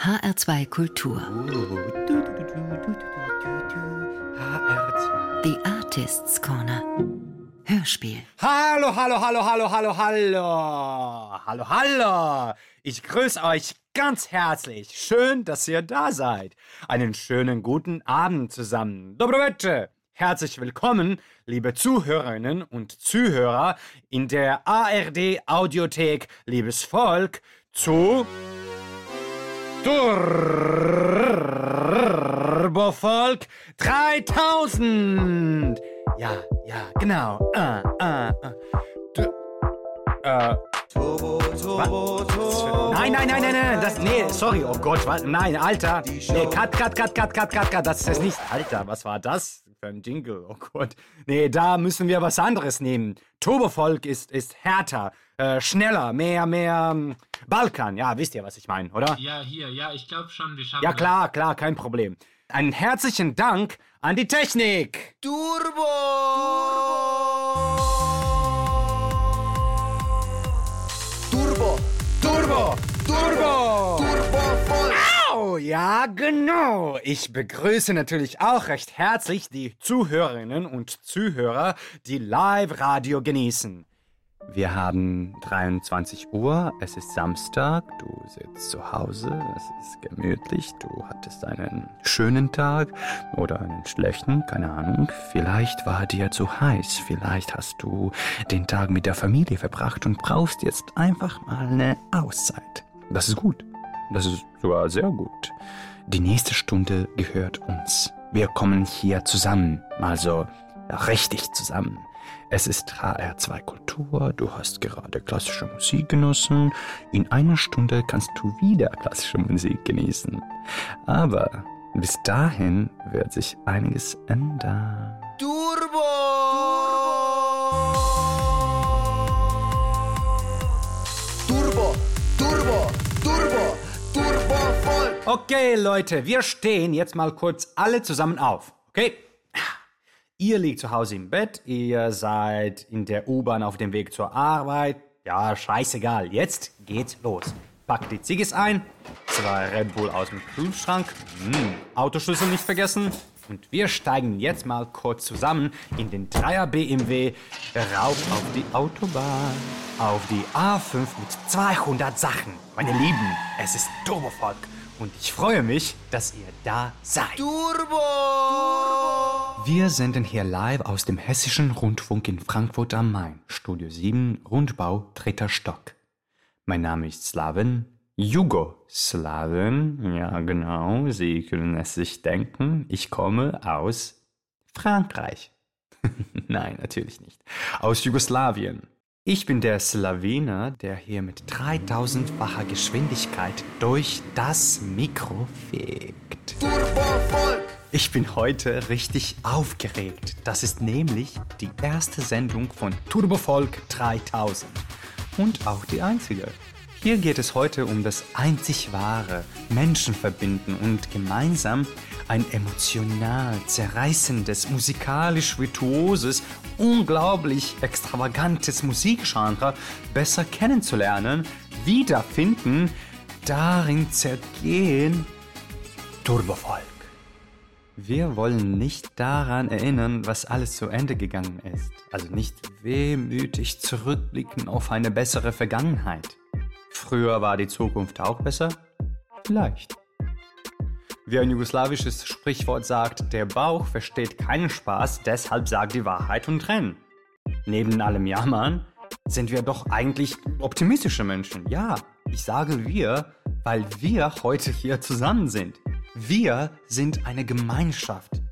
HR2 Kultur. The Artists Corner. Hörspiel. Hallo, hallo, hallo, hallo, hallo, hallo. Hallo, hallo. Ich grüße euch ganz herzlich. Schön, dass ihr da seid. Einen schönen guten Abend zusammen. Dobroveče. Herzlich willkommen, liebe Zuhörerinnen und Zuhörer in der ARD Audiothek, liebes Volk, zu Turbovolk 3000. Ja, ja, genau. Uh, uh, uh. Du, äh, Turbo, Turbo, Turbo. Nein, nein, nein, nein, nein, das, nee, sorry, oh Gott, was, nein, Alter, nee, cut, cut, cut, cut, cut, cut, cut, das ist nicht, Alter, was war das für ein Jingle, oh Gott, nee, da müssen wir was anderes nehmen, Turbovolk ist, ist härter, äh, schneller, mehr, mehr, ähm, Balkan, ja, wisst ihr, was ich meine, oder? Ja, hier, ja, ich glaube schon, wir schaffen Ja, das. klar, klar, kein Problem. Einen herzlichen Dank an die Technik. Turbo. Ja, genau. Ich begrüße natürlich auch recht herzlich die Zuhörerinnen und Zuhörer, die Live-Radio genießen. Wir haben 23 Uhr, es ist Samstag, du sitzt zu Hause, es ist gemütlich, du hattest einen schönen Tag oder einen schlechten, keine Ahnung. Vielleicht war dir zu heiß, vielleicht hast du den Tag mit der Familie verbracht und brauchst jetzt einfach mal eine Auszeit. Das ist gut. Das ist sogar sehr gut. Die nächste Stunde gehört uns. Wir kommen hier zusammen, also richtig zusammen. Es ist HR2 Kultur, du hast gerade klassische Musik genossen. In einer Stunde kannst du wieder klassische Musik genießen. Aber bis dahin wird sich einiges ändern. Turbo. Okay, Leute, wir stehen jetzt mal kurz alle zusammen auf. Okay? Ihr liegt zu Hause im Bett, ihr seid in der U-Bahn auf dem Weg zur Arbeit. Ja, scheißegal, jetzt geht's los. Packt die Ziggis ein, zwei Red Bull aus dem Kühlschrank, hm, Autoschlüssel nicht vergessen. Und wir steigen jetzt mal kurz zusammen in den Dreier BMW rauf auf die Autobahn. Auf die A5 mit 200 Sachen. Meine Lieben, es ist Turbovolk. Und ich freue mich, dass ihr da seid. Turbo. Wir senden hier live aus dem Hessischen Rundfunk in Frankfurt am Main, Studio 7, Rundbau, dritter Stock. Mein Name ist Slaven, Jugoslawen, ja genau, Sie können es sich denken, ich komme aus Frankreich. Nein, natürlich nicht. Aus Jugoslawien. Ich bin der Slawiner, der hier mit 3000-facher Geschwindigkeit durch das Mikro fegt. Ich bin heute richtig aufgeregt. Das ist nämlich die erste Sendung von Turbovolk 3000. Und auch die einzige. Hier geht es heute um das einzig wahre, Menschen verbinden und gemeinsam ein emotional zerreißendes, musikalisch virtuoses, unglaublich extravagantes Musikgenre besser kennenzulernen, wiederfinden, darin zergehen. Turbovolk. Wir wollen nicht daran erinnern, was alles zu Ende gegangen ist. Also nicht wehmütig zurückblicken auf eine bessere Vergangenheit. Früher war die Zukunft auch besser? Vielleicht. Wie ein jugoslawisches Sprichwort sagt, der Bauch versteht keinen Spaß, deshalb sagt die Wahrheit und renn. Neben allem Jammern sind wir doch eigentlich optimistische Menschen. Ja, ich sage wir, weil wir heute hier zusammen sind. Wir sind eine Gemeinschaft.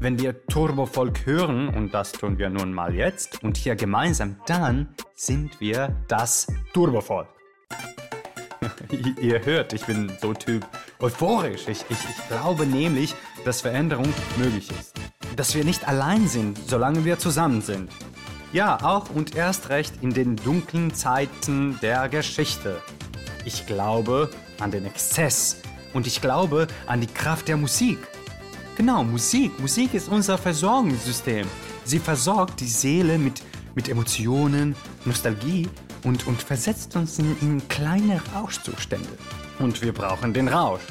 Wenn wir Turbovolk hören, und das tun wir nun mal jetzt, und hier gemeinsam, dann sind wir das Turbovolk. Ihr hört, ich bin so Typ euphorisch. Ich, ich, ich glaube nämlich, dass Veränderung möglich ist. Dass wir nicht allein sind, solange wir zusammen sind. Ja, auch und erst recht in den dunklen Zeiten der Geschichte. Ich glaube an den Exzess und ich glaube an die Kraft der Musik. Genau, Musik. Musik ist unser Versorgungssystem. Sie versorgt die Seele mit, mit Emotionen, Nostalgie und, und versetzt uns in, in kleine Rauschzustände. Und wir brauchen den Rausch.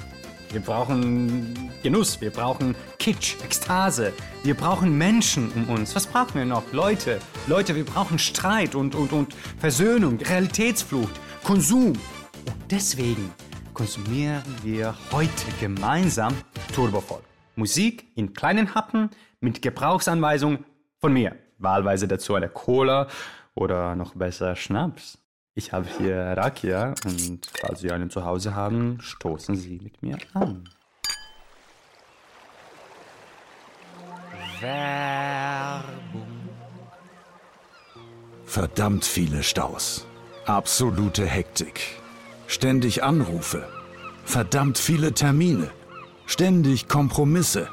Wir brauchen Genuss, wir brauchen Kitsch, Ekstase. Wir brauchen Menschen um uns. Was brauchen wir noch? Leute, Leute, wir brauchen Streit und, und, und Versöhnung, Realitätsflucht, Konsum. Und deswegen konsumieren wir heute gemeinsam Turbofolk. Musik in kleinen Happen mit Gebrauchsanweisung von mir. Wahlweise dazu eine Cola oder noch besser Schnaps. Ich habe hier Rakia und falls Sie einen zu Hause haben, stoßen Sie mit mir an. Werbung. Verdammt viele Staus. Absolute Hektik. Ständig Anrufe. Verdammt viele Termine. Ständig Kompromisse.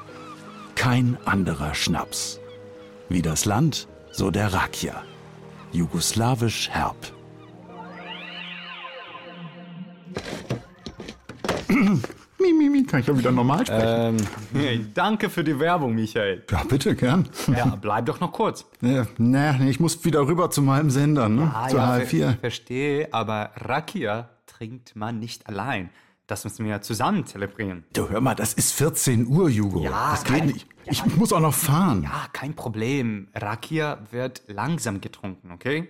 Kein anderer Schnaps. Wie das Land, so der Rakia. Jugoslawisch herb. Mimimi, kann ich ja wieder normal sprechen. Ähm, hey, danke für die Werbung, Michael. ja, bitte, gern. Ja, bleib doch noch kurz. Ja, nee, ich muss wieder rüber zu meinem Sender, ne? Ah, zu ja, H4. ver verstehe, aber Rakia trinkt man nicht allein. Das müssen wir zusammen zelebrieren. Du hör mal, das ist 14 Uhr, Jugo. Ja, das geht kein- nicht. Ich muss auch noch fahren. Ja, kein Problem. Rakia wird langsam getrunken, okay?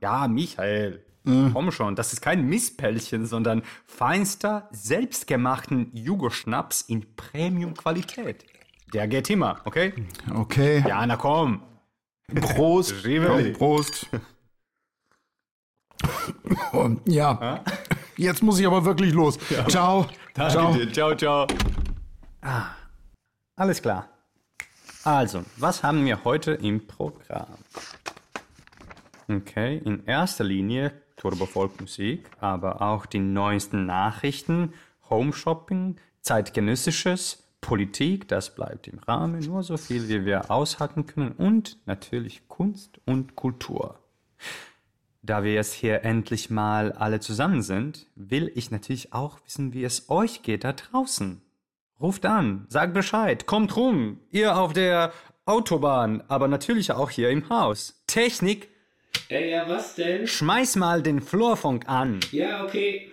Ja, Michael. Komm schon, das ist kein Misspellchen, sondern feinster, selbstgemachten Jugo-Schnaps in Premium-Qualität. Der geht immer, okay? Okay. Ja, na komm. Prost. Komm, Prost. Ja. Jetzt muss ich aber wirklich los. Ciao. Ciao. Danke dir. Ciao, ciao. Ah, alles klar. Also, was haben wir heute im Programm? Okay, in erster Linie Turbofolk-Musik, aber auch die neuesten Nachrichten, Home-Shopping, zeitgenössisches, Politik, das bleibt im Rahmen, nur so viel, wie wir aushalten können und natürlich Kunst und Kultur. Da wir jetzt hier endlich mal alle zusammen sind, will ich natürlich auch wissen, wie es euch geht da draußen. Ruft an, sagt Bescheid, kommt rum, ihr auf der Autobahn, aber natürlich auch hier im Haus. Technik, Ey, ja, was denn? schmeiß mal den Flurfunk an. Ja, okay.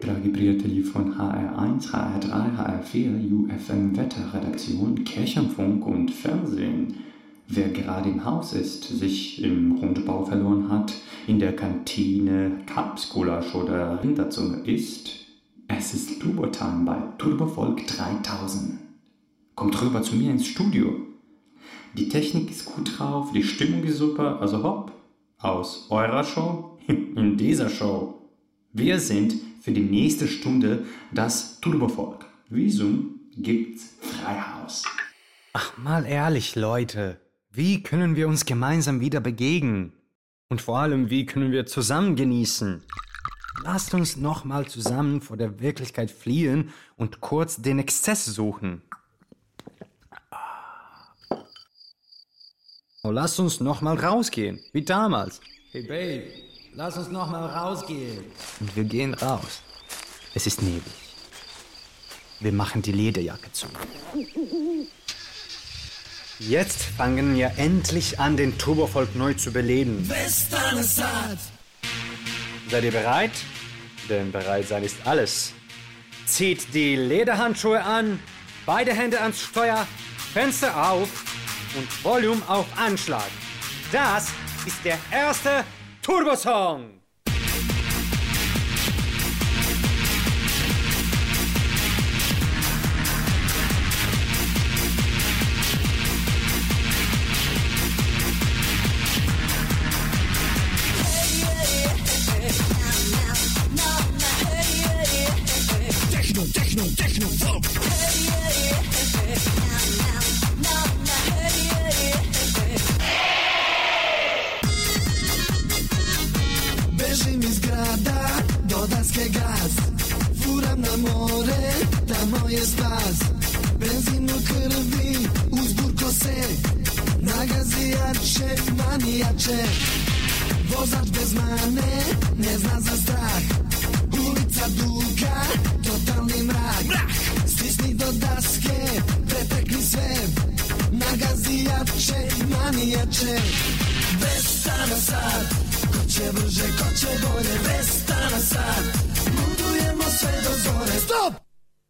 Bragibriateli von HR1, HR3, HR4, UFM Wetterredaktion, Kirchenfunk und Fernsehen. Wer gerade im Haus ist, sich im Rundbau verloren hat, in der Kantine Kapsgulasch oder Rinderzunge isst, es ist Turbo-Time bei Turbovolk 3000. Kommt rüber zu mir ins Studio. Die Technik ist gut drauf, die Stimmung ist super, also hopp, aus eurer Show in dieser Show. Wir sind für die nächste Stunde das Turbovolk. Visum gibt's Freihaus. Ach, mal ehrlich, Leute. Wie können wir uns gemeinsam wieder begegnen? Und vor allem, wie können wir zusammen genießen? Lasst uns nochmal zusammen vor der Wirklichkeit fliehen und kurz den Exzess suchen. Oh, lasst uns nochmal rausgehen, wie damals. Hey Babe, lass uns nochmal rausgehen. Und wir gehen raus. Es ist neblig. Wir machen die Lederjacke zu. Jetzt fangen wir endlich an, den Turbovolk neu zu beleben. Seid ihr bereit? Denn bereit sein ist alles. Zieht die Lederhandschuhe an, beide Hände ans Steuer, Fenster auf und Volume auf Anschlag. Das ist der erste Turbosong. Manijače Vozač bez mane, ne zna za strah. Ulica duga, totalni mrak. Stisni do daske, pretekni sve. Nagazijače, manijače Bez stana sad, ko će brže, ko će bolje, Vesta na sad, ludujemo sve do zore. Stop!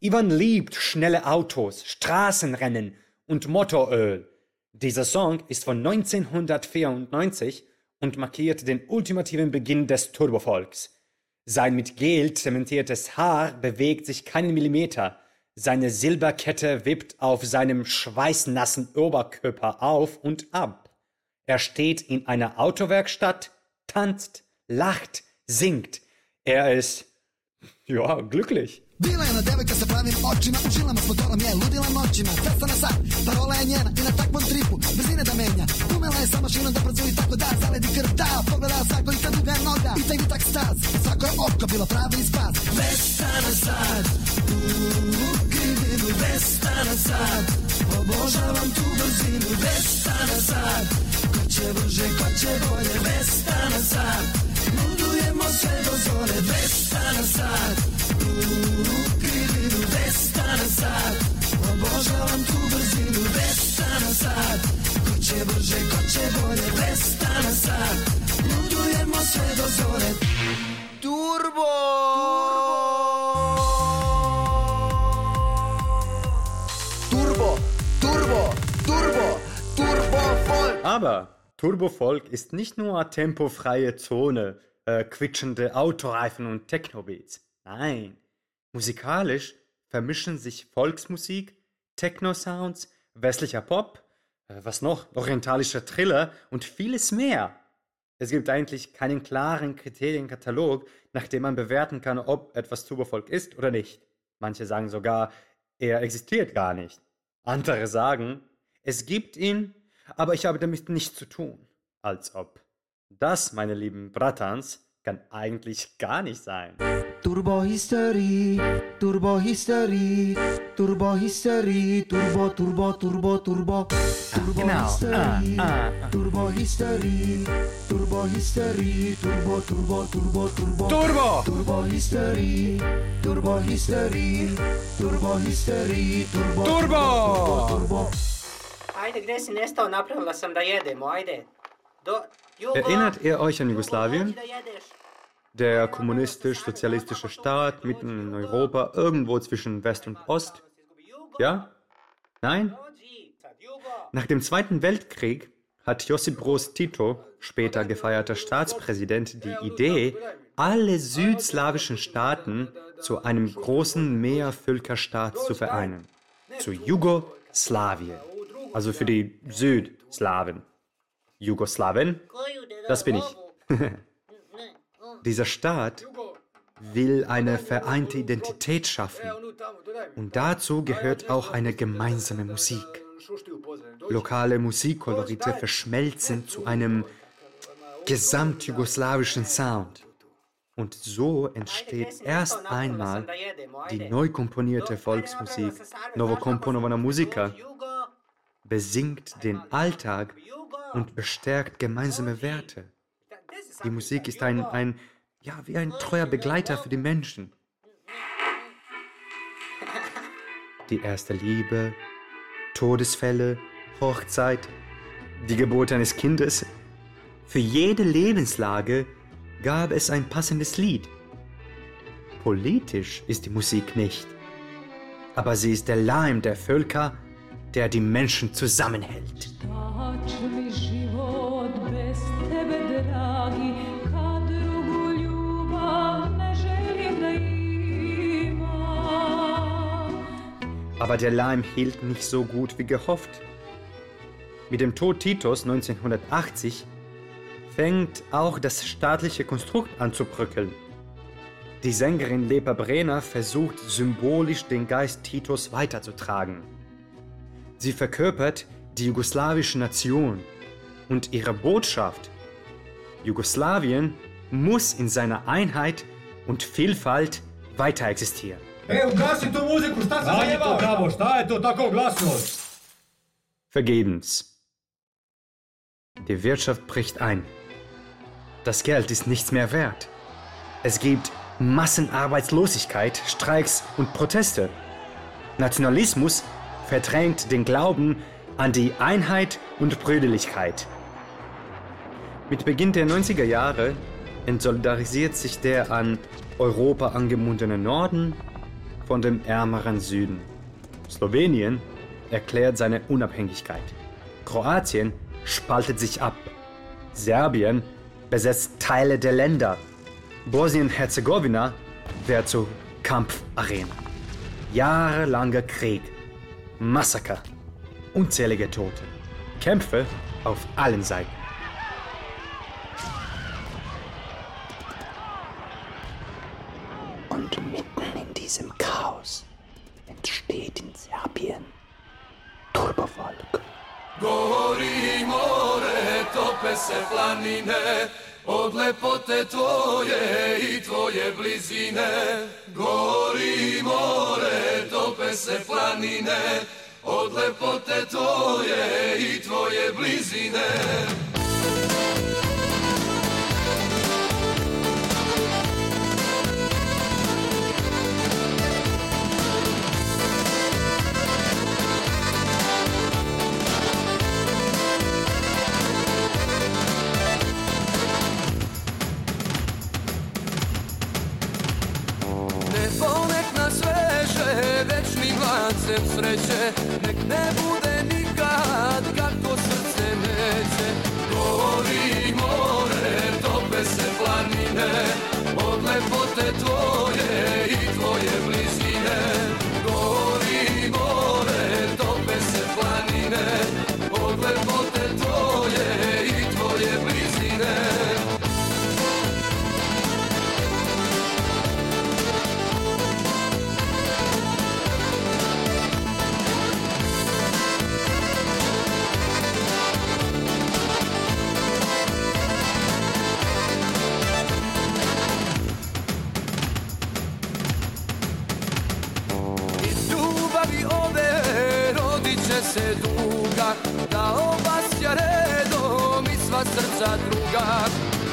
Ivan liebt schnelle Autos, Straßenrennen und Motoröl. Dieser Song ist von 1994 und markiert den ultimativen Beginn des Turbofolks. Sein mit Gel zementiertes Haar bewegt sich keinen Millimeter. Seine Silberkette wippt auf seinem schweißnassen Oberkörper auf und ab. Er steht in einer Autowerkstatt, tanzt, lacht, singt. Er ist, ja, glücklich. Bila je jedna devojka sa pravim očima U žilama s motorom je ludila noćima Cesta na sat, parola je njena I na takvom tripu, brzine da menja Umela je sa mašinom da brzuje tako da Zaledi krv da, pogleda svako i ta duga je noga I taj vitak staz, svako je oko bilo pravi spas Vesta na sad, u krivinu Vesta na sad, obožavam tu brzinu Vesta na sad, ko će brže, ko će bolje Vesta na sad, ludujemo sve do zore Vesta na sad, Aber Turbofolk ist nicht nur tempofreie Zone, äh, quietschende Autoreifen und Technobeats. Nein, musikalisch vermischen sich Volksmusik, Techno-Sounds, westlicher Pop, äh, was noch, orientalischer Thriller und vieles mehr. Es gibt eigentlich keinen klaren Kriterienkatalog, nach dem man bewerten kann, ob etwas Turbofolk ist oder nicht. Manche sagen sogar, er existiert gar nicht. Andere sagen, es gibt ihn, aber ich habe damit nichts zu tun. Als ob. Das, meine lieben Bratans, kann eigentlich gar nicht sein. Turbo History, Turbo History, Turbo History, Turbo, Turbo, Turbo, Turbo, Turbo genau. History, Ah, Turbo History, Turbo History, Turbo, Turbo, Turbo, Turbo, Turbo! Turbo History, Turbo History, Turbo History, Turbo, Turbo! Turbo. Ajde, gde si nestao, napravila sam da jedemo, ajde. Do, Erinnert ihr euch an Jugoslawien? Der kommunistisch-sozialistische Staat mitten in Europa, irgendwo zwischen West und Ost? Ja? Nein? Nach dem Zweiten Weltkrieg hat Josip Broz Tito, später gefeierter Staatspräsident, die Idee, alle südslawischen Staaten zu einem großen Mehrvölkerstaat zu vereinen. Zu Jugoslawien. Also für die Südslawen. Jugoslawen? Das bin ich. Dieser Staat will eine vereinte Identität schaffen. Und dazu gehört auch eine gemeinsame Musik. Lokale Musikkolorite verschmelzen zu einem gesamtjugoslawischen Sound. Und so entsteht erst einmal die neu komponierte Volksmusik Novokomponovana Musika, Jugo, besingt den Alltag und bestärkt gemeinsame Werte. Die Musik ist ein, ein, ja, wie ein treuer Begleiter für die Menschen. Die erste Liebe, Todesfälle, Hochzeit, die Geburt eines Kindes. Für jede Lebenslage gab es ein passendes Lied. Politisch ist die Musik nicht, aber sie ist der Leim der Völker, der die Menschen zusammenhält. Aber der Leim hielt nicht so gut wie gehofft. Mit dem Tod Titos 1980 fängt auch das staatliche Konstrukt an zu bröckeln. Die Sängerin Lepa Brenner versucht symbolisch den Geist Titos weiterzutragen. Sie verkörpert die jugoslawische Nation und ihre Botschaft. Jugoslawien muss in seiner Einheit und Vielfalt weiter existieren. Vergebens. Die Wirtschaft bricht ein. Das Geld ist nichts mehr wert. Es gibt Massenarbeitslosigkeit, Streiks und Proteste. Nationalismus verdrängt den Glauben an die Einheit und Brüderlichkeit. Mit Beginn der 90er Jahre entsolidarisiert sich der an Europa angebundene Norden von dem ärmeren Süden. Slowenien erklärt seine Unabhängigkeit. Kroatien spaltet sich ab. Serbien besetzt Teile der Länder. Bosnien-Herzegowina wird zur Kampfarena. Jahrelanger Krieg, Massaker, unzählige Tote, Kämpfe auf allen Seiten. Und mitten in diesem Chaos entsteht in Serbien Turbovolk. Gori more, tope se planine, od lepote tvoje i tvoje blizine. Gori more, tope se planine, od lepote tvoje i tvoje blizine. Lancem sreće Nek ne bude i sva srca druga.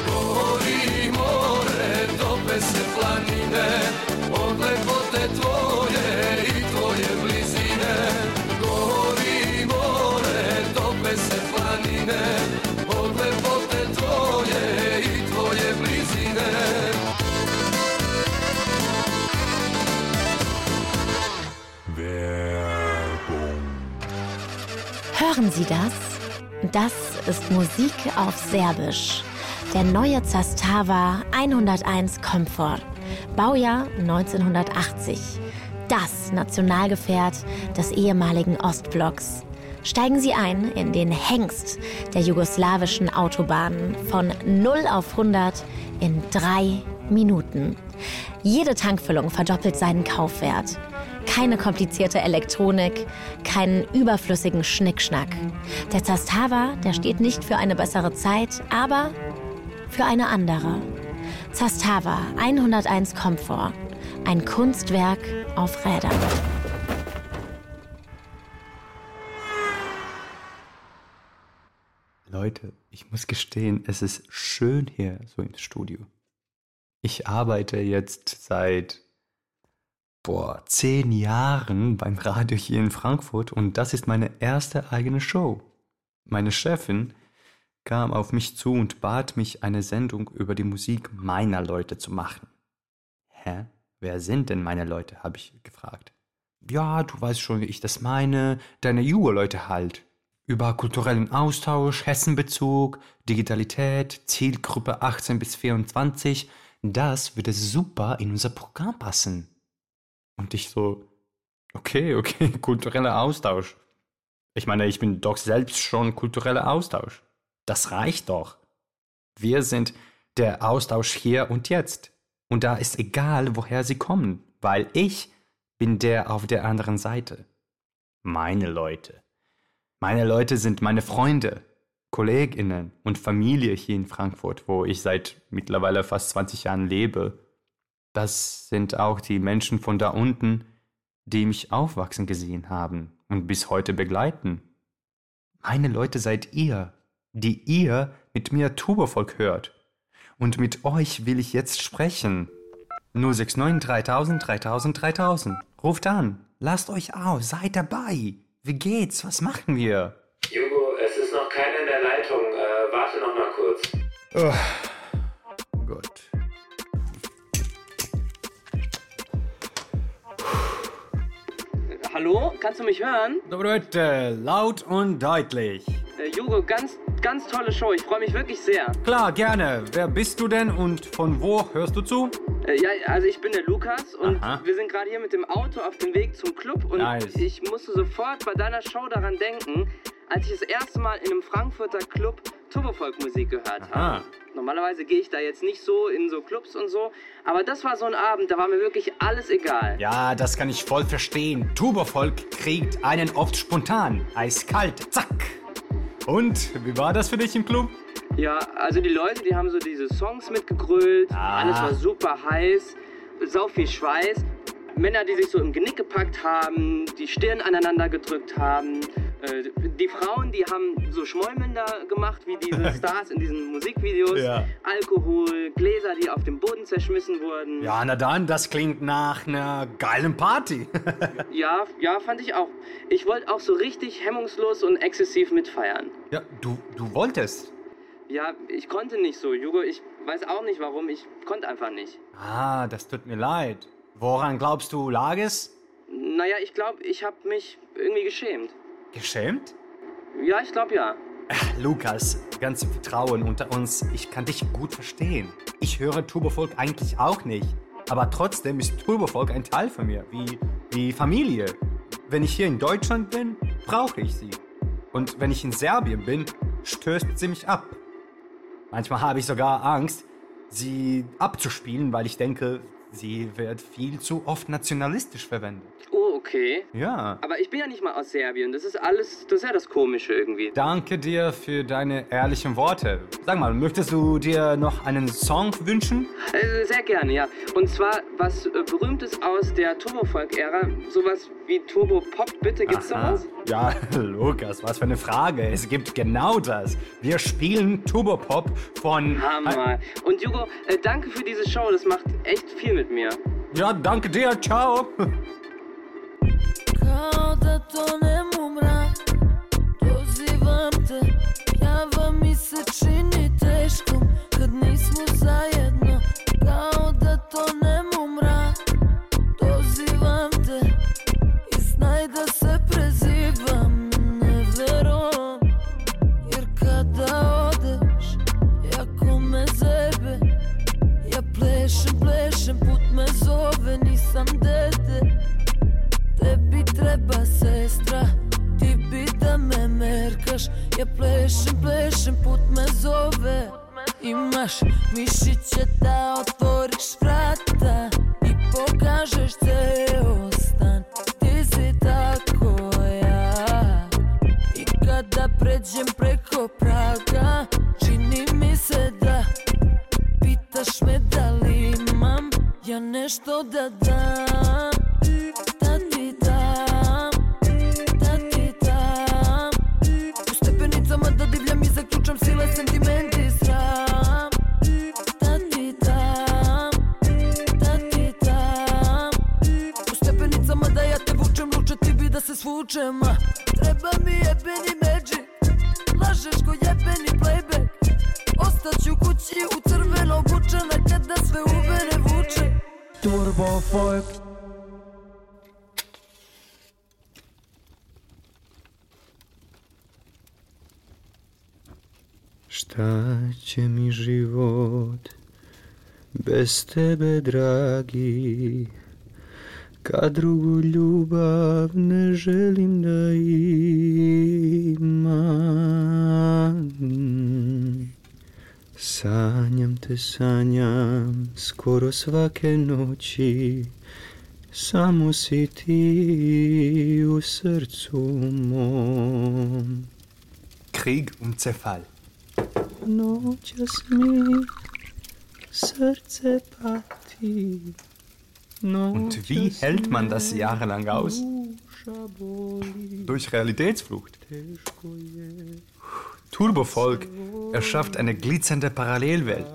Gori more, tope se planine Od lepote tvoje i tvoje blizine. Gori more, tope se planine Od lepote tvoje i tvoje blizine. Hören Sie das? Das ist Musik auf Serbisch. Der neue Zastava 101 Comfort. Baujahr 1980. Das Nationalgefährt des ehemaligen Ostblocks. Steigen Sie ein in den Hengst der jugoslawischen Autobahnen von 0 auf 100 in drei Minuten. Jede Tankfüllung verdoppelt seinen Kaufwert. Keine komplizierte Elektronik, keinen überflüssigen Schnickschnack. Der Zastava, der steht nicht für eine bessere Zeit, aber für eine andere. Zastava 101 Komfort. Ein Kunstwerk auf Rädern. Leute, ich muss gestehen, es ist schön hier so im Studio. Ich arbeite jetzt seit boah, zehn Jahren beim Radio hier in Frankfurt und das ist meine erste eigene Show. Meine Chefin kam auf mich zu und bat mich, eine Sendung über die Musik meiner Leute zu machen. Hä? Wer sind denn meine Leute? habe ich gefragt. Ja, du weißt schon, wie ich das meine. Deine Jugo-Leute halt. Über kulturellen Austausch, Hessenbezug, Digitalität, Zielgruppe 18 bis 24. Das würde super in unser Programm passen. Und ich so, okay, okay, kultureller Austausch. Ich meine, ich bin doch selbst schon kultureller Austausch. Das reicht doch. Wir sind der Austausch hier und jetzt. Und da ist egal, woher sie kommen, weil ich bin der auf der anderen Seite. Meine Leute. Meine Leute sind meine Freunde, Kolleginnen und Familie hier in Frankfurt, wo ich seit mittlerweile fast 20 Jahren lebe. Das sind auch die Menschen von da unten, die mich aufwachsen gesehen haben und bis heute begleiten. Meine Leute seid ihr, die ihr mit mir Turbovolk hört. Und mit euch will ich jetzt sprechen. 069 3000 3000 3000. Ruft an, lasst euch auf, seid dabei. Wie geht's? Was machen wir? Jugo, es ist noch keiner in der Leitung. Äh, warte noch mal kurz. Oh, Hallo, kannst du mich hören? Bitte, laut und deutlich. Äh, Jugo, ganz, ganz tolle Show. Ich freue mich wirklich sehr. Klar, gerne. Wer bist du denn und von wo hörst du zu? Äh, ja, also ich bin der Lukas und Aha. wir sind gerade hier mit dem Auto auf dem Weg zum Club und Nice. ich musste sofort bei deiner Show daran denken, als ich das erste Mal in einem Frankfurter Club Turbofolk-Musik gehört habe. Normalerweise gehe ich da jetzt nicht so in so Clubs und so, aber das war so ein Abend, da war mir wirklich alles egal. Ja, das kann ich voll verstehen. Tubervolk kriegt einen oft spontan. Eiskalt. Zack. Und, wie war das für dich im Club? Ja, also die Leute, die haben so diese Songs mitgegrölt, Ah. alles war super heiß, sau viel Schweiß. Männer, die sich so im Genick gepackt haben, die Stirn aneinander gedrückt haben. Äh, die Frauen, die haben so Schmollmünder gemacht, wie diese Stars in diesen Musikvideos. Ja. Alkohol, Gläser, die auf dem Boden zerschmissen wurden. Ja, na dann, das klingt nach einer geilen Party. Ja, ja, fand ich auch. Ich wollte auch so richtig hemmungslos und exzessiv mitfeiern. ja, du, du wolltest. Ja, ich konnte nicht so, Jugo. Ich weiß auch nicht warum. Ich konnte einfach nicht. Ah, das tut mir leid. Woran glaubst du, lag es? Naja, ich glaube, ich habe mich irgendwie geschämt. Geschämt? Ja, ich glaube ja. Lukas, ganz im Vertrauen unter uns, ich kann dich gut verstehen. Ich höre Turbofolk eigentlich auch nicht. Aber trotzdem ist Turbofolk ein Teil von mir, wie, wie Familie. Wenn ich hier in Deutschland bin, brauche ich sie. Und wenn ich in Serbien bin, stößt sie mich ab. Manchmal habe ich sogar Angst, sie abzuspielen, weil ich denke, sie wird viel zu oft nationalistisch verwendet. Oh, okay. Ja. Aber ich bin ja nicht mal aus Serbien. Das ist alles, das ist ja das Komische irgendwie. Danke dir für deine ehrlichen Worte. Sag mal, möchtest du dir noch einen Song wünschen? Äh, sehr gerne, ja. Und zwar was äh, Berühmtes aus der Turbofolk-Ära. Sowas wie Turbo-Pop, bitte. Gibt's Aha. sowas? Ja, Lukas, was für eine Frage. Es gibt genau das. Wir spielen Turbopop von... Hammer. Und Jugo, äh, danke für diese Show. Das macht echt viel mit mir. Ja, danke dir. Ciao. Kao da tonem u mrak Dozivam te Java mi se čini teškom. Kad nismo zajedno tebe, dragi? Kad drugu ljubav ne želim da imam. Sanjam te, sanjam skoro svake noći, samo si ti u srcu mom. Krieg und Zerfall. Noćas mi. Und wie hält man das jahrelang aus? Durch Realitätsflucht. Turbofolk erschafft eine glitzernde Parallelwelt.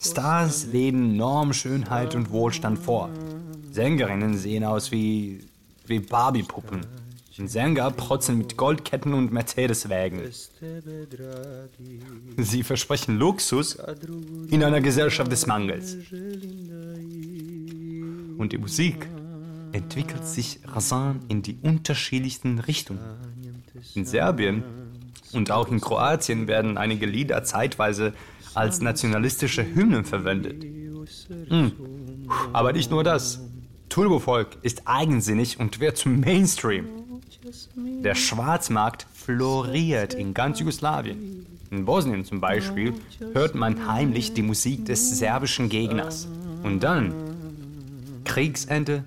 Stars leben Norm, Schönheit und Wohlstand vor. Sängerinnen sehen aus wie, wie Barbiepuppen. Sänger protzen mit Goldketten und Mercedeswägen. Sie versprechen Luxus in einer Gesellschaft des Mangels. Und die Musik entwickelt sich rasant in die unterschiedlichsten Richtungen. In Serbien und auch in Kroatien werden einige Lieder zeitweise als nationalistische Hymnen verwendet. Hm. Aber nicht nur das. Turbofolk ist eigensinnig und wird zum Mainstream. Der Schwarzmarkt floriert in ganz Jugoslawien. In Bosnien zum Beispiel hört man heimlich die Musik des serbischen Gegners. Und dann Kriegsende,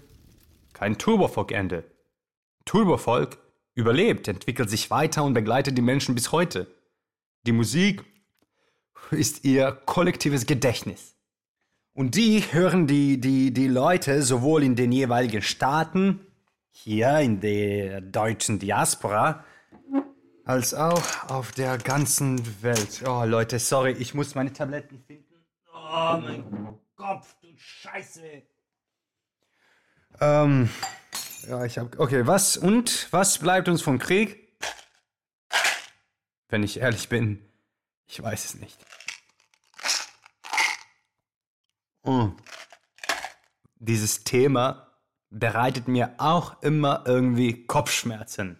kein Turbofolk-Ende. Turbofolk überlebt, entwickelt sich weiter und begleitet die Menschen bis heute. Die Musik ist ihr kollektives Gedächtnis. Und die hören die, die, die Leute sowohl in den jeweiligen Staaten, hier in der deutschen Diaspora, als auch auf der ganzen Welt. Oh Leute, sorry, ich muss meine Tabletten finden. Oh mein Kopf, du Scheiße. Ähm, ja, ich hab. Okay, was und was bleibt uns vom Krieg? Wenn ich ehrlich bin, ich weiß es nicht. Oh. Dieses Thema bereitet mir auch immer irgendwie Kopfschmerzen.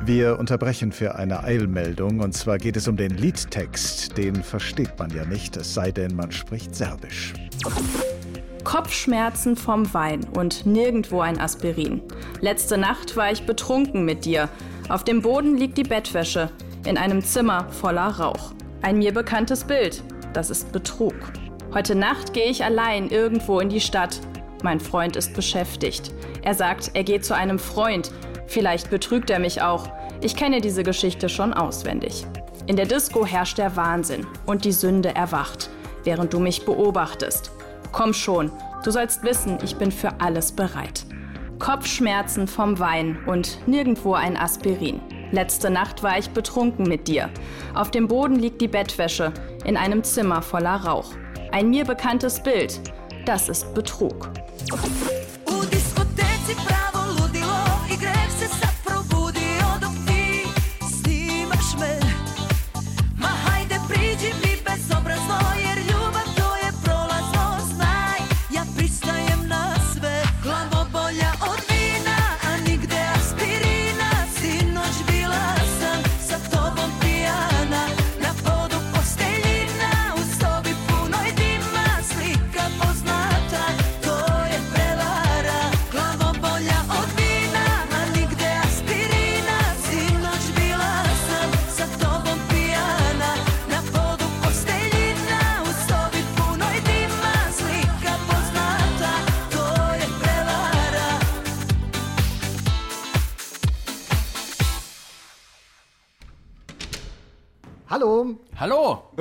Wir unterbrechen für eine Eilmeldung und zwar geht es um den Liedtext. Den versteht man ja nicht, es sei denn, man spricht Serbisch. Kopfschmerzen vom Wein und nirgendwo ein Aspirin. Letzte Nacht war ich betrunken mit dir. Auf dem Boden liegt die Bettwäsche, in einem Zimmer voller Rauch. Ein mir bekanntes Bild, das ist Betrug. Heute Nacht gehe ich allein irgendwo in die Stadt. Mein Freund ist beschäftigt. Er sagt, er geht zu einem Freund. Vielleicht betrügt er mich auch. Ich kenne diese Geschichte schon auswendig. In der Disco herrscht der Wahnsinn und die Sünde erwacht, während du mich beobachtest. Komm schon, du sollst wissen, ich bin für alles bereit. Kopfschmerzen vom Wein und nirgendwo ein Aspirin. Letzte Nacht war ich betrunken mit dir. Auf dem Boden liegt die Bettwäsche, in einem Zimmer voller Rauch. Ein mir bekanntes Bild, das ist Betrug.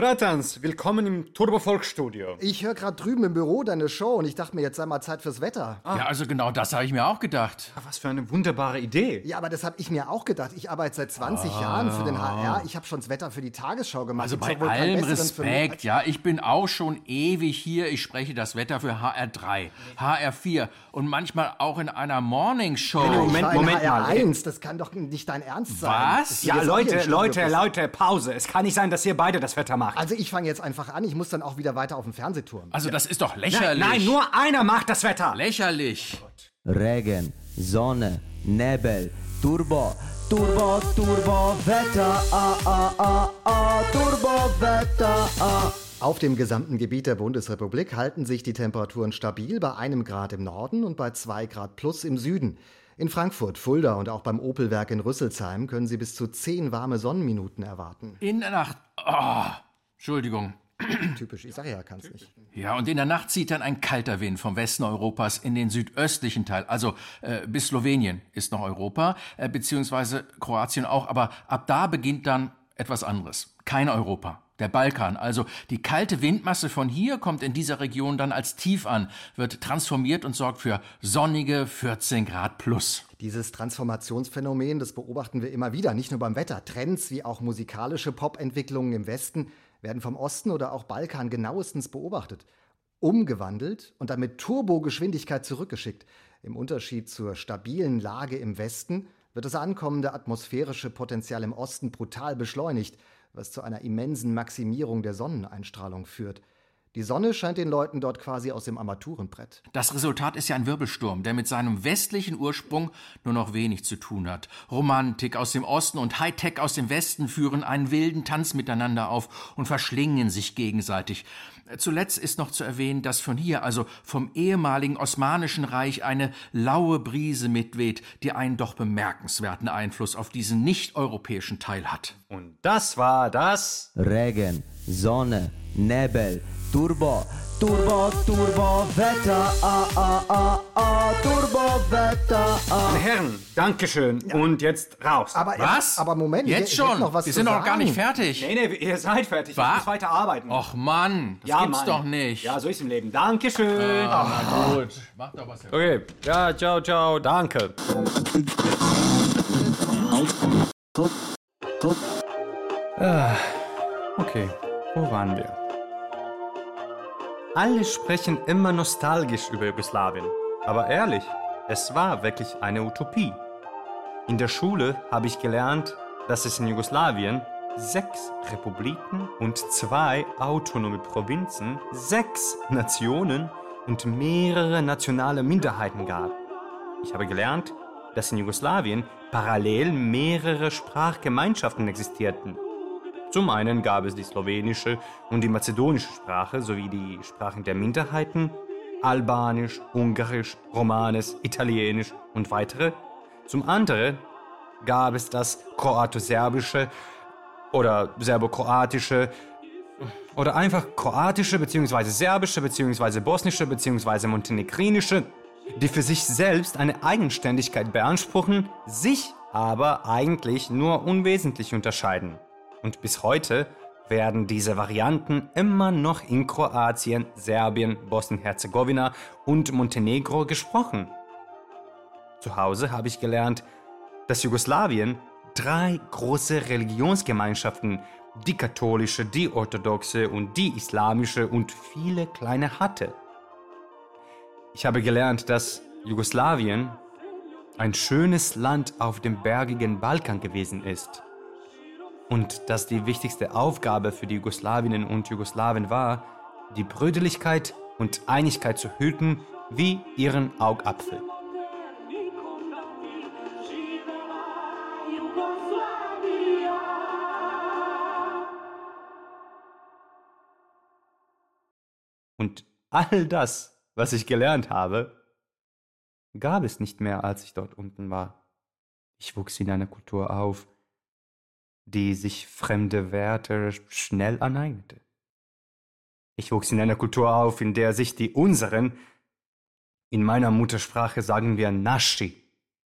Hallo. Bratans, willkommen im Turbofolk-Studio. Ich höre gerade drüben im Büro deine Show und ich dachte mir, jetzt sei mal Zeit fürs Wetter. Ja, also genau das habe ich mir auch gedacht. Was für eine wunderbare Idee. Ja, aber das habe ich mir auch gedacht. Ich arbeite seit 20 Jahren für den HR. Ich habe schon das Wetter für die Tagesschau gemacht. Also bei allem Respekt, ja, ich bin auch schon ewig hier. Ich spreche das Wetter für HR3, HR4 und manchmal auch in einer Morningshow. Ich war in HR1, das kann doch nicht dein Ernst sein. Was? Ja, Leute, Leute. Leute, Pause. Es kann nicht sein, dass ihr beide das Wetter macht. Also ich fange jetzt einfach an. Ich muss dann auch wieder weiter auf dem Fernsehturm. Also das ist doch lächerlich. Nein, nein, nur einer macht das Wetter. Lächerlich. Regen, Sonne, Nebel, Turbo, Turbo, Turbo, Wetter, ah, ah, ah, ah, Turbo, Wetter, ah. Auf dem gesamten Gebiet der Bundesrepublik halten sich die Temperaturen stabil bei einem Grad im Norden und bei zwei Grad plus im Süden. In Frankfurt, Fulda und auch beim Opelwerk in Rüsselsheim können Sie bis zu zehn warme Sonnenminuten erwarten. In der Nacht. Oh, Entschuldigung. Typisch, ich sage ja, kann's nicht. Ja, und in der Nacht zieht dann ein kalter Wind vom Westen Europas in den südöstlichen Teil. Also äh, bis Slowenien ist noch Europa, äh, beziehungsweise Kroatien auch. Aber ab da beginnt dann etwas anderes. Kein Europa. der Balkan. Also die kalte Windmasse von hier kommt in dieser Region dann als tief an, wird transformiert und sorgt für sonnige 14 Grad plus. Dieses Transformationsphänomen, das beobachten wir immer wieder, nicht nur beim Wetter. Trends wie auch musikalische Popentwicklungen im Westen werden vom Osten oder auch Balkan genauestens beobachtet. Umgewandelt und dann mit Turbogeschwindigkeit zurückgeschickt. Im Unterschied zur stabilen Lage im Westen wird das ankommende atmosphärische Potenzial im Osten brutal beschleunigt, was zu einer immensen Maximierung der Sonneneinstrahlung führt. Die Sonne scheint den Leuten dort quasi aus dem Armaturenbrett. Das Resultat ist ja ein Wirbelsturm, der mit seinem westlichen Ursprung nur noch wenig zu tun hat. Romantik aus dem Osten und Hightech aus dem Westen führen einen wilden Tanz miteinander auf und verschlingen sich gegenseitig. Zuletzt ist noch zu erwähnen, dass von hier, also vom ehemaligen Osmanischen Reich, eine laue Brise mitweht, die einen doch bemerkenswerten Einfluss auf diesen nicht-europäischen Teil hat. Und das war das Regen, Sonne, Nebel, Turbo, Turbo, Turbo, Wetter, ah, ah, ah, ah, Turbo, Wetter, ah. Meine Herren, Dankeschön. Und jetzt raus. Aber, Was? Aber Moment, Jetzt ich, ich schon? noch was Wir sind doch sagen. gar nicht fertig. Nee, nee, ihr seid fertig. Ich muss weiter arbeiten. Och Mann, das ja, gibt's Mann. doch nicht. Ja, so ist im Leben. Dankeschön. Ah, na gut. Mach doch was. Okay. Ja, ciao, ciao. Danke. Ah, okay, wo waren wir? Alle sprechen immer nostalgisch über Jugoslawien. Aber ehrlich, es war wirklich eine Utopie. In der Schule habe ich gelernt, dass es in Jugoslawien sechs Republiken und zwei autonome Provinzen, sechs Nationen und mehrere nationale Minderheiten gab. Ich habe gelernt, dass in Jugoslawien parallel mehrere Sprachgemeinschaften existierten. Zum einen gab es die slowenische und die mazedonische Sprache sowie die Sprachen der Minderheiten, Albanisch, Ungarisch, Romanes, Italienisch und weitere. Zum anderen gab es das kroatoserbische oder serbokroatische oder einfach kroatische bzw. serbische bzw. bosnische bzw. montenegrinische, die für sich selbst eine Eigenständigkeit beanspruchen, sich aber eigentlich nur unwesentlich unterscheiden. Und bis heute werden diese Varianten immer noch in Kroatien, Serbien, Bosnien-Herzegowina und Montenegro gesprochen. Zu Hause habe ich gelernt, dass Jugoslawien drei große Religionsgemeinschaften, die katholische, die orthodoxe und die islamische und viele kleine hatte. Ich habe gelernt, dass Jugoslawien ein schönes Land auf dem bergigen Balkan gewesen ist und dass die wichtigste Aufgabe für die Jugoslawinnen und Jugoslawen war, die Brüderlichkeit und Einigkeit zu hüten wie ihren Augapfel. Und all das, was ich gelernt habe, gab es nicht mehr, als ich dort unten war. Ich wuchs in einer Kultur auf, die sich fremde Werte schnell aneignete. Ich wuchs in einer Kultur auf, in der sich die unseren, in meiner Muttersprache sagen wir Naschi,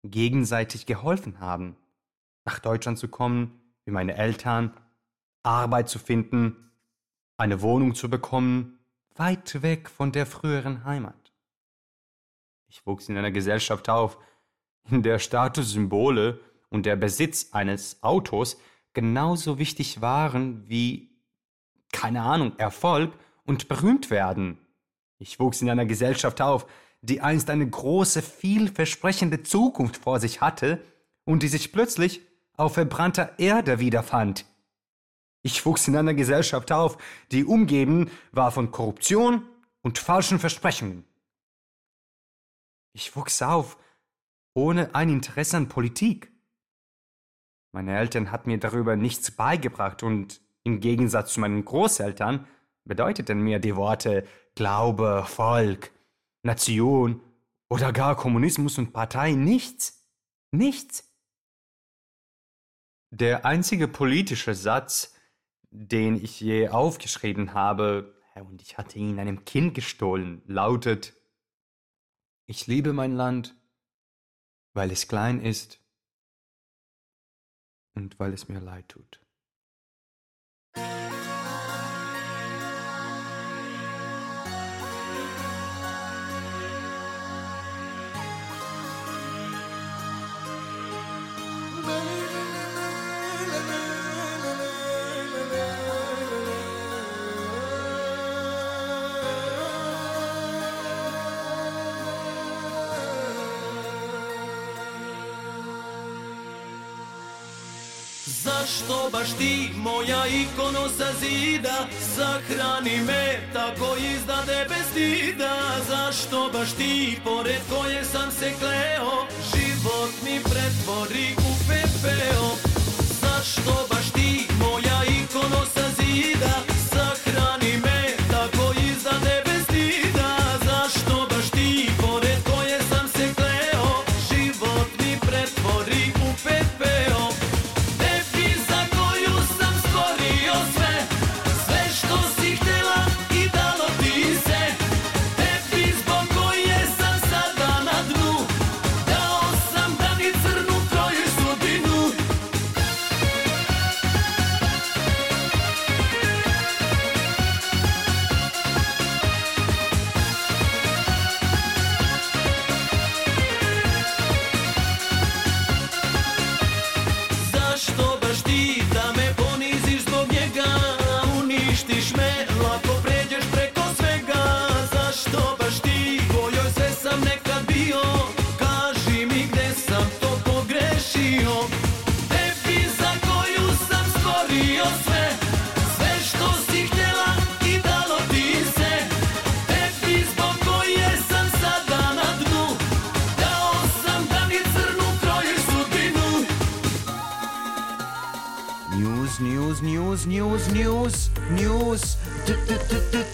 gegenseitig geholfen haben, nach Deutschland zu kommen, wie meine Eltern, Arbeit zu finden, eine Wohnung zu bekommen, weit weg von der früheren Heimat. Ich wuchs in einer Gesellschaft auf, in der Statussymbole und der Besitz eines Autos genauso wichtig waren wie, keine Ahnung, Erfolg und berühmt werden. Ich wuchs in einer Gesellschaft auf, die einst eine große, vielversprechende Zukunft vor sich hatte und die sich plötzlich auf verbrannter Erde wiederfand. Ich wuchs in einer Gesellschaft auf, die umgeben war von Korruption und falschen Versprechungen. Ich wuchs auf ohne ein Interesse an Politik. Meine Eltern hatten mir darüber nichts beigebracht und im Gegensatz zu meinen Großeltern bedeuteten mir die Worte Glaube, Volk, Nation oder gar Kommunismus und Partei nichts. Nichts. Der einzige politische Satz, den ich je aufgeschrieben habe, und ich hatte ihn einem Kind gestohlen, lautet Ich liebe mein Land, weil es klein ist und weil es mir leid tut. Zašto baš ti, moja ikono sa zida? Sahrani me, tako izdade bez stida. Zašto baš ti, pored koje sam se kleo Život mi pretvori u pepeo? Zašto baš ti, moja ikono sa zida? Sahrani news, news, news,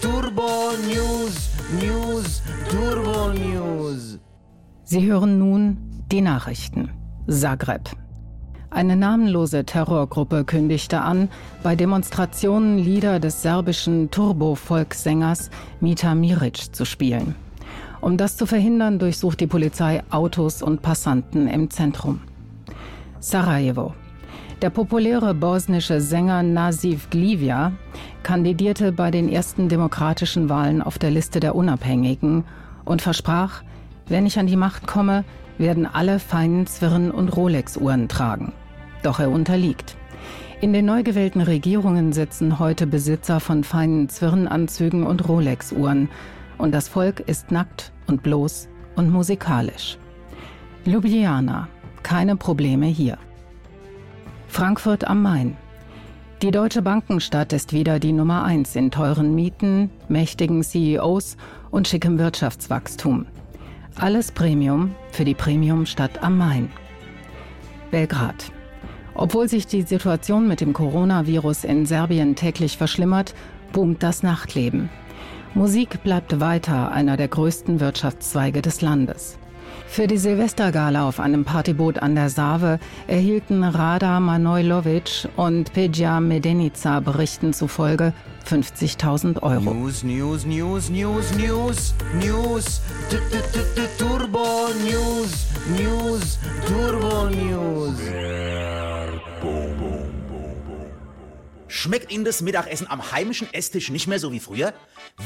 Turbo News, News, Turbo News. Sie hören nun die Nachrichten. Zagreb. Eine namenlose Terrorgruppe kündigte an, bei Demonstrationen Lieder des serbischen Turbo-Volkssängers Mita Miric zu spielen. Um das zu verhindern, durchsucht die Polizei Autos und Passanten im Zentrum. Sarajevo. Der populäre bosnische Sänger Nasif Glivia kandidierte bei den ersten demokratischen Wahlen auf der Liste der Unabhängigen und versprach, wenn ich an die Macht komme, werden alle feinen Zwirren und Rolex-Uhren tragen. Doch er unterliegt. In den neu gewählten Regierungen sitzen heute Besitzer von feinen Zwirrenanzügen und Rolex-Uhren. Und das Volk ist nackt und bloß und musikalisch. Ljubljana. Keine Probleme hier. Frankfurt am Main. Die deutsche Bankenstadt ist wieder die Nummer eins in teuren Mieten, mächtigen CEOs und schickem Wirtschaftswachstum. Alles Premium für die Premiumstadt am Main. Belgrad. Obwohl sich die Situation mit dem Coronavirus in Serbien täglich verschlimmert, boomt das Nachtleben. Musik bleibt weiter einer der größten Wirtschaftszweige des Landes. Für die Silvestergala auf einem Partyboot an der Save erhielten Rada Manojlovic und Peja Medenica Berichten zufolge 50.000 Euro. News, news, news, news, news, news, T- t- t- t- Turbo News, News, Turbo News. Schmeckt Ihnen das Mittagessen am heimischen Esstisch nicht mehr so wie früher?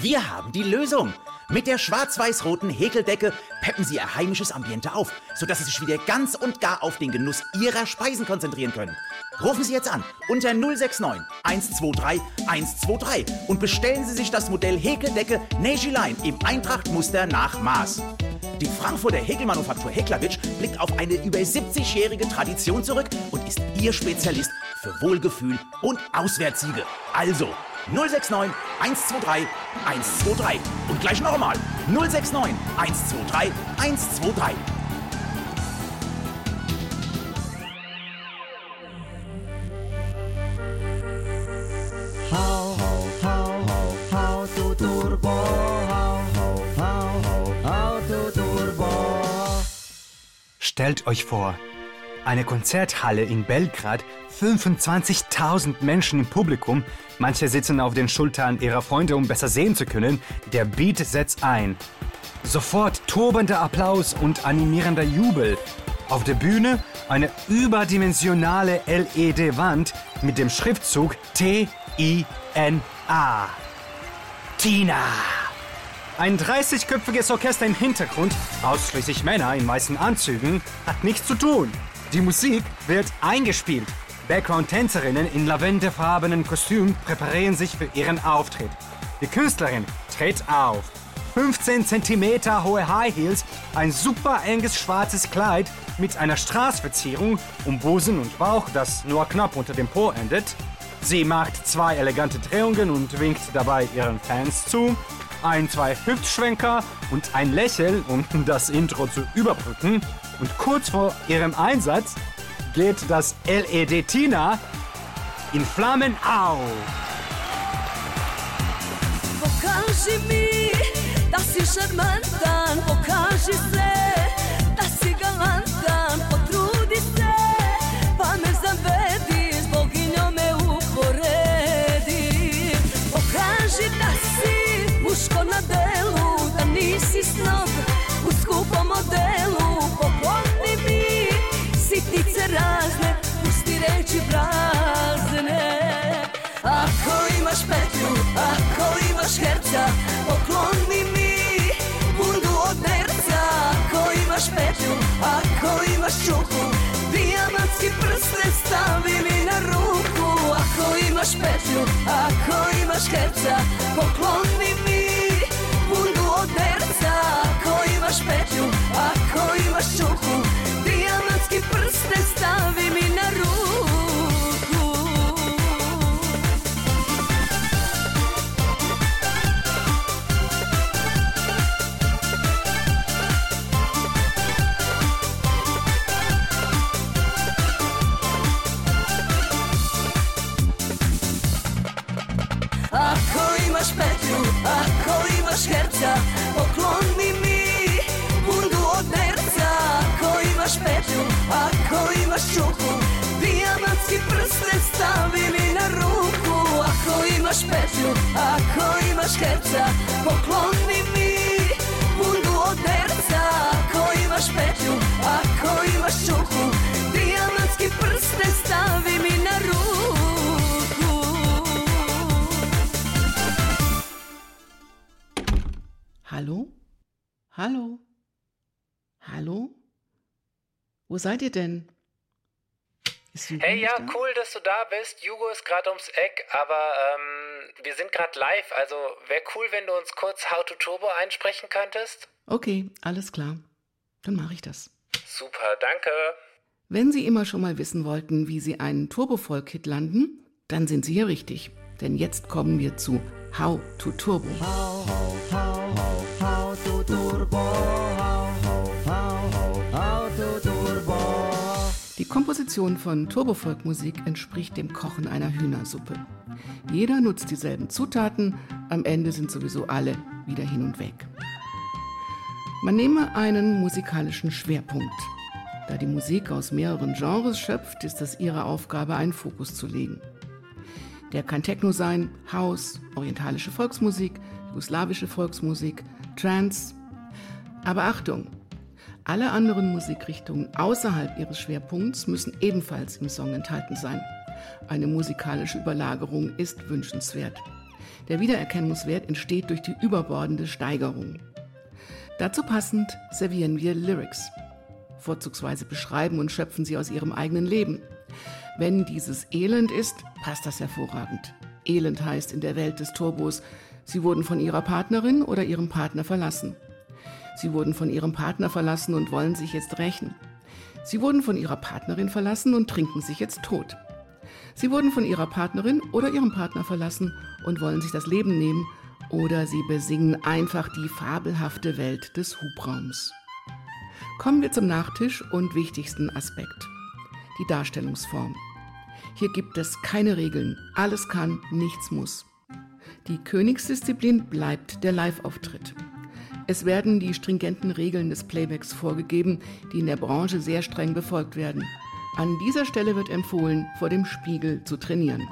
Wir haben die Lösung. Mit der schwarz-weiß-roten Häkeldecke peppen Sie Ihr heimisches Ambiente auf, sodass Sie sich wieder ganz und gar auf den Genuss Ihrer Speisen konzentrieren können. Rufen Sie jetzt an unter 069 123 123 und bestellen Sie sich das Modell Häkeldecke Nejilein im Eintrachtmuster nach Maß. Die Frankfurter Häkelmanufaktur Häklawitsch blickt auf eine über 70-jährige Tradition zurück und ist Ihr Spezialist für Wohlgefühl und Auswärtssiege. Also 069 123 123 und gleich nochmal 069 123 123. Stellt euch vor, eine Konzerthalle in Belgrad, 25.000 Menschen im Publikum, manche sitzen auf den Schultern ihrer Freunde, um besser sehen zu können. Der Beat setzt ein. Sofort tobender Applaus und animierender Jubel. Auf der Bühne eine überdimensionale LED-Wand mit dem Schriftzug T-I-N-A. Tina. Ein 30-köpfiges Orchester im Hintergrund, ausschließlich Männer in weißen Anzügen, hat nichts zu tun. Die Musik wird eingespielt. Background-Tänzerinnen in lavendefarbenen Kostümen präparieren sich für ihren Auftritt. Die Künstlerin tritt auf. 15 cm hohe High Heels, ein super enges schwarzes Kleid mit einer Straßverzierung um Busen und Bauch, das nur knapp unter dem Po endet. Sie macht zwei elegante Drehungen und winkt dabei ihren Fans zu. Ein, zwei Hüftschwenker und ein Lächeln, um das Intro zu überbrücken. Und kurz vor ihrem Einsatz geht das LED Tina in Flammen auf. Pokaži mi da si šarmantan Pokaži se da si galantan sitnice razne Pusti reči prazne. Ako imaš petlju, ako imaš herca Pokloni mi bundu od nerca. Ako imaš petlju, ako imaš čuku Dijamantski prsten stavi mi na ruku. Ako imaš petlju, ako imaš herca Pokloni mi bundu od nerca. Ako imaš petlju, ako imaš čuku Ako imaš petlju, ako imaš herca ako imaš čuku Dijamantski prsten stavi mi na ruku Ako imaš petlju, ako imaš herca Pokloni mi bundu od nerca Ako imaš petlju, ako imaš čuku Dijamantski prsten stavi mi na ruku? Hallo? Hallo? Wo seid ihr denn? Hey, ja, da? cool, dass du da bist. Hugo ist gerade ums Eck, aber ähm, wir sind gerade live. Also wäre cool, wenn du uns kurz How to Turbo einsprechen könntest. Okay, alles klar. Dann mache ich das. Super, danke. Wenn Sie immer schon mal wissen wollten, wie Sie einen Turbo-Folk-Hit landen, dann sind Sie hier richtig. Denn jetzt kommen wir zu How to Turbo. How Die Komposition von Turbofolk-Musik entspricht dem Kochen einer Hühnersuppe. Jeder nutzt dieselben Zutaten, am Ende sind sowieso alle wieder hin und weg. Man nehme einen musikalischen Schwerpunkt. Da die Musik aus mehreren Genres schöpft, ist es ihre Aufgabe, einen Fokus zu legen. Der kann Techno sein, House, orientalische Volksmusik, jugoslawische Volksmusik, Trance. Aber Achtung! Alle anderen Musikrichtungen außerhalb ihres Schwerpunkts müssen ebenfalls im Song enthalten sein. Eine musikalische Überlagerung ist wünschenswert. Der Wiedererkennungswert entsteht durch die überbordende Steigerung. Dazu passend servieren wir Lyrics. Vorzugsweise beschreiben und schöpfen sie aus ihrem eigenen Leben. Wenn dieses Elend ist, passt das hervorragend. Elend heißt in der Welt des Turbos, sie wurden von ihrer Partnerin oder ihrem Partner verlassen. Sie wurden von ihrem Partner verlassen und wollen sich jetzt rächen. Sie wurden von ihrer Partnerin verlassen und trinken sich jetzt tot. Sie wurden von ihrer Partnerin oder ihrem Partner verlassen und wollen sich das Leben nehmen oder sie besingen einfach die fabelhafte Welt des Hubraums. Kommen wir zum Nachtisch und wichtigsten Aspekt. Die Darstellungsform. Hier gibt es keine Regeln. Alles kann, nichts muss. Die Königsdisziplin bleibt der Live-Auftritt. Es werden die stringenten Regeln des Playbacks vorgegeben, die in der Branche sehr streng befolgt werden. An dieser Stelle wird empfohlen, vor dem Spiegel zu trainieren.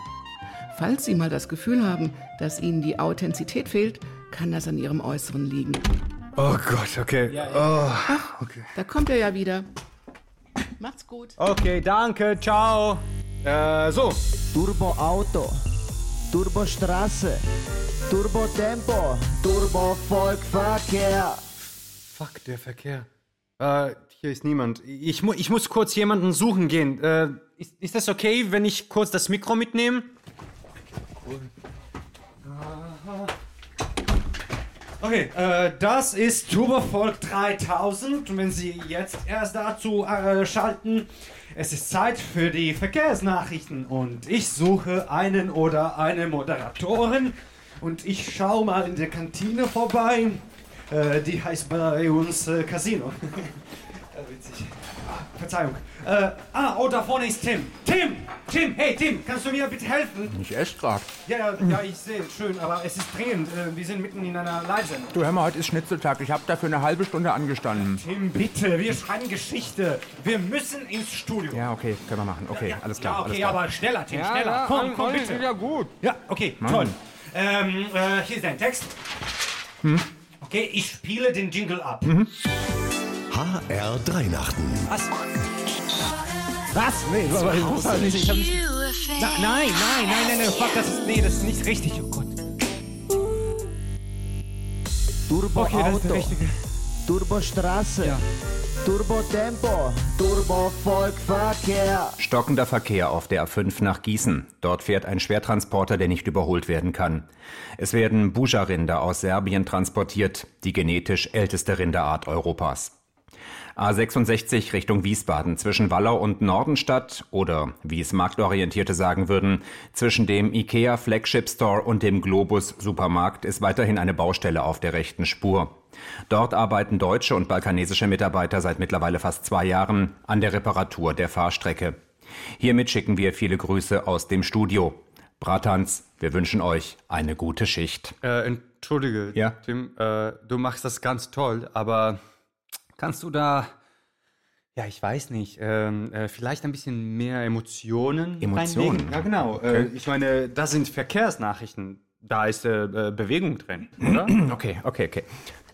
Falls Sie mal das Gefühl haben, dass Ihnen die Authentizität fehlt, kann das an Ihrem Äußeren liegen. Oh Gott, okay. Oh, okay. Da kommt er ja wieder. Macht's gut. Okay, danke, ciao. Äh, so. Turbo Auto, Turbo Straße, Turbo Tempo, Turbo Volkverkehr. Fuck, der Verkehr. Äh, hier ist niemand. Ich, mu ich muss kurz jemanden suchen gehen. Äh, ist, ist das okay, wenn ich kurz das Mikro mitnehme? Cool. Okay, äh, das ist Turbofolk 3000. Und wenn Sie jetzt erst dazu äh, schalten, es ist Zeit für die Verkehrsnachrichten. Und ich suche einen oder eine Moderatorin. Und ich schaue mal in der Kantine vorbei. Äh, die heißt bei uns äh, Casino. witzig. Ah, Verzeihung. Äh, ah, oh, da vorne ist Tim. Tim! Tim, hey Tim, kannst du mir bitte helfen? Ich esse grad. Ja, ja, ja, ich sehe, schön, aber es ist dringend. Äh, wir sind mitten in einer Live-Sendung. Du, hör mal, heute ist Schnitzeltag. Ich habe dafür eine halbe Stunde angestanden. Tim, bitte, wir schreiben Geschichte. Wir müssen ins Studio. Ja, okay, können wir machen. Okay, alles klar. Ja, okay, alles klar. aber schneller, Tim, Ja, schneller. ja, komm, komm, alles bitte. ja gut. Ja, okay, Mann. toll. Ähm, äh, hier ist dein Text. Hm? Okay, ich spiele den Jingle ab. HR Dreinachten. Was? Was? Nee, aber ich muss halt nicht. Ich hab nicht Na, nein, nein, nein, nein, nein, fuck, das ist, nee, das ist nicht richtig, oh Gott. Turbo Okay, das ist der Auto, richtige. Turbo Straße, Turbo Tempo, Turbo Volkverkehr. Stockender Verkehr auf der A5 nach Gießen. Dort fährt ein Schwertransporter, der nicht überholt werden kann. Es werden Buja-Rinder aus Serbien transportiert, die genetisch älteste Rinderart Europas. A66 Richtung Wiesbaden zwischen Wallau und Nordenstadt oder, wie es Marktorientierte sagen würden, zwischen dem IKEA Flagship Store und dem Globus Supermarkt ist weiterhin eine Baustelle auf der rechten Spur. Dort arbeiten deutsche und balkanesische Mitarbeiter seit mittlerweile fast zwei Jahren an der Reparatur der Fahrstrecke. Hiermit schicken wir viele Grüße aus dem Studio. Bratans, wir wünschen euch eine gute Schicht. Äh, entschuldige, Ja? Tim, äh, du machst das ganz toll, aber kannst du da, ja, ich weiß nicht, ähm, äh, vielleicht ein bisschen mehr Emotionen Emotionen? reinlegen? Ja, genau. Okay. Äh, ich meine, das sind Verkehrsnachrichten. Da ist äh, äh, Bewegung drin, oder? Okay, okay, okay.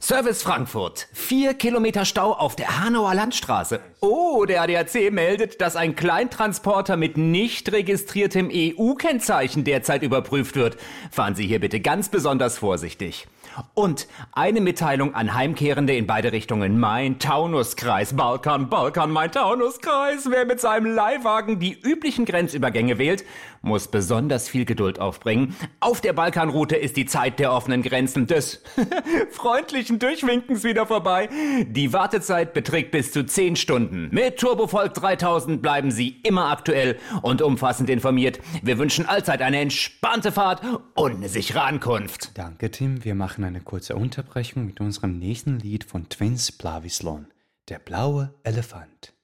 Service Frankfurt. Vier Kilometer Stau auf der Hanauer Landstraße. Oh, der ADAC meldet, dass ein Kleintransporter mit nicht registriertem EU-Kennzeichen derzeit überprüft wird. Fahren Sie hier bitte ganz besonders vorsichtig. Und eine Mitteilung an Heimkehrende in beide Richtungen. Mein Taunuskreis. Balkan, Balkan, mein Taunuskreis. Wer mit seinem Leihwagen die üblichen Grenzübergänge wählt, muss besonders viel Geduld aufbringen. Auf der Balkanroute ist die Zeit der offenen Grenzen des freundlichen Durchwinkens wieder vorbei. Die Wartezeit beträgt bis zu 10 Stunden. Mit Turbovolk 3000 bleiben Sie immer aktuell und umfassend informiert. Wir wünschen allzeit eine entspannte Fahrt und eine sichere Ankunft. Danke, Tim. Wir machen eine kurze Unterbrechung mit unserem nächsten Lied von Twins Plavislon. Der blaue Elefant.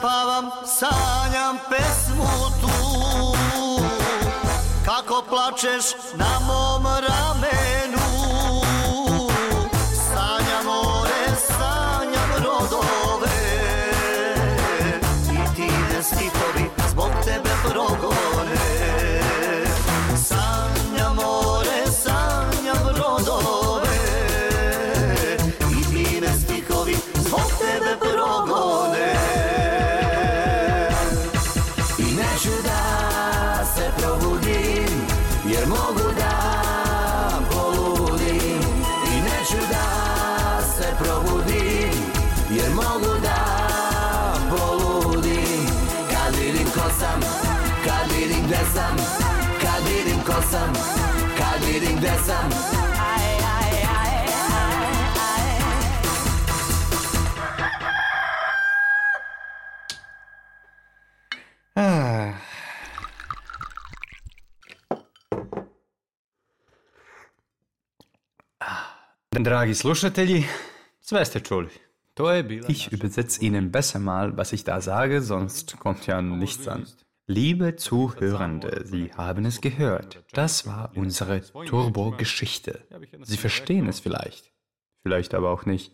Spavam sanjam pesmu tu. Kako plačeš na mom ramenu Aj, aj, aj, aj, aj Ah. Dragi slušatelji, sve ste čuli. To je bila ich übersetze Ihnen besser mal, was ich da sage, sonst kommt ja nichts an. Liebe Zuhörende, Sie haben es gehört. Das war unsere Turbo-Geschichte. Sie verstehen es vielleicht. Vielleicht aber auch nicht.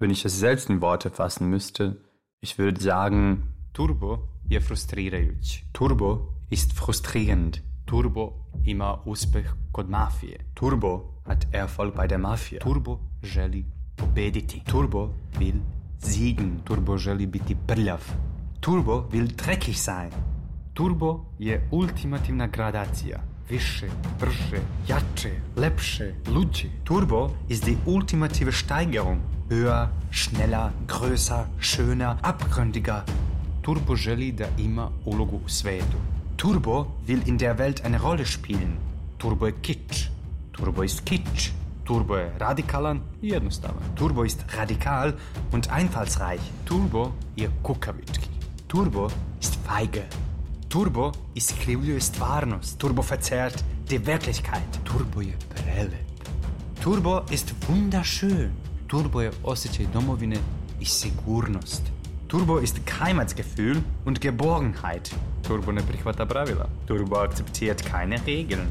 Wenn ich es selbst in Worte fassen müsste, ich würde sagen, Turbo je frustrirajuć. Turbo ist frustrierend. Turbo ima uspeh kod mafije. Turbo hat Erfolg bei der Mafia. Turbo želi pobediti. Turbo will siegen. Turbo želi biti prljav. Turbo will dreckig sein. Turbo je ultimativna gradacija. Više, brže, jače, lepše, luđe. Turbo ist die ultimative Steigerung. Höher, schneller, größer, schöner, abgründiger. Turbo želi da ima ulogu u svetu. Turbo will in der Welt eine Rolle spielen. Turbo je kitsch. Turbo ist kitsch. Turbo je radikalan i jednostavan. Turbo ist radikal und einfallsreich. Turbo je kukavički. Turbo ist feige. Turbo iskrivljuje stvarnost. Turbo verzerrt die Wirklichkeit. Turbo je prelep. Turbo ist wunderschön. Turbo je osjećaj domovine i sigurnost. Turbo ist Heimatsgefühl und Geborgenheit. Turbo ne prihvata pravila. Turbo akzeptiert keine Regeln.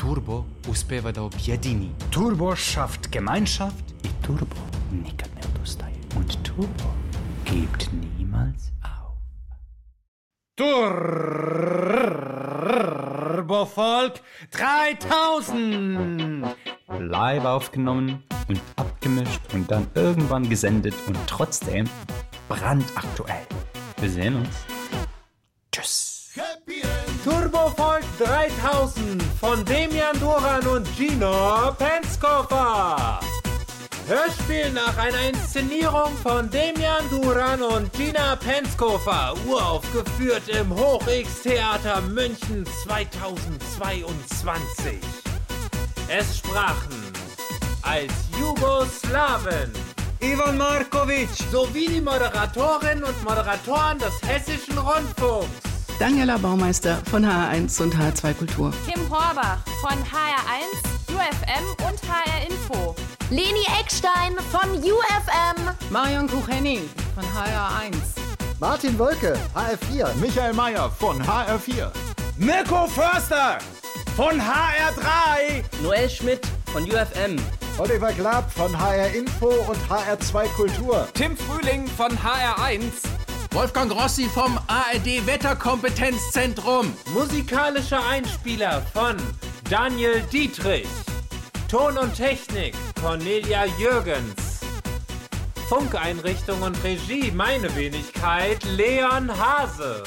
Turbo uspeva da objedini. Turbo schafft Gemeinschaft. I Turbo nikad ne odustaje. Und Turbo gibt niemals. Turbofolk 3000! Live aufgenommen und abgemischt und dann irgendwann gesendet und trotzdem brandaktuell. Wir sehen uns. Tschüss. Turbofolk 3000 von Demian Duran und Gino Penskoffer. Hörspiel nach einer Inszenierung von Demian Duran und Gina Penskoffer, uraufgeführt im Hoch-X-Theater München 2022. Es sprachen als Jugoslawen Ivan Markovic sowie die Moderatorinnen und Moderatoren des Hessischen Rundfunks. Daniela Baumeister von HR1 und HR2 Kultur. Kim Horbach von HR1, UFM und HR Info. Leni Eckstein von UFM. Marion Kucheni von HR1. Martin Wolke, HR4. Michael Mayer von HR4. Mirko Förster von HR3. Noel Schmidt von UFM. Oliver Glab von HR Info und HR2 Kultur. Tim Frühling von HR1. Wolfgang Rossi vom ARD Wetterkompetenzzentrum. Musikalischer Einspieler von Daniel Dietrich. Ton und Technik Cornelia Jürgens. Funkeinrichtung und Regie meine Wenigkeit Leon Hase.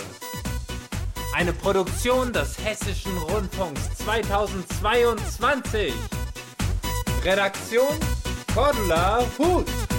Eine Produktion des Hessischen Rundfunks 2022. Redaktion Cordula Huth.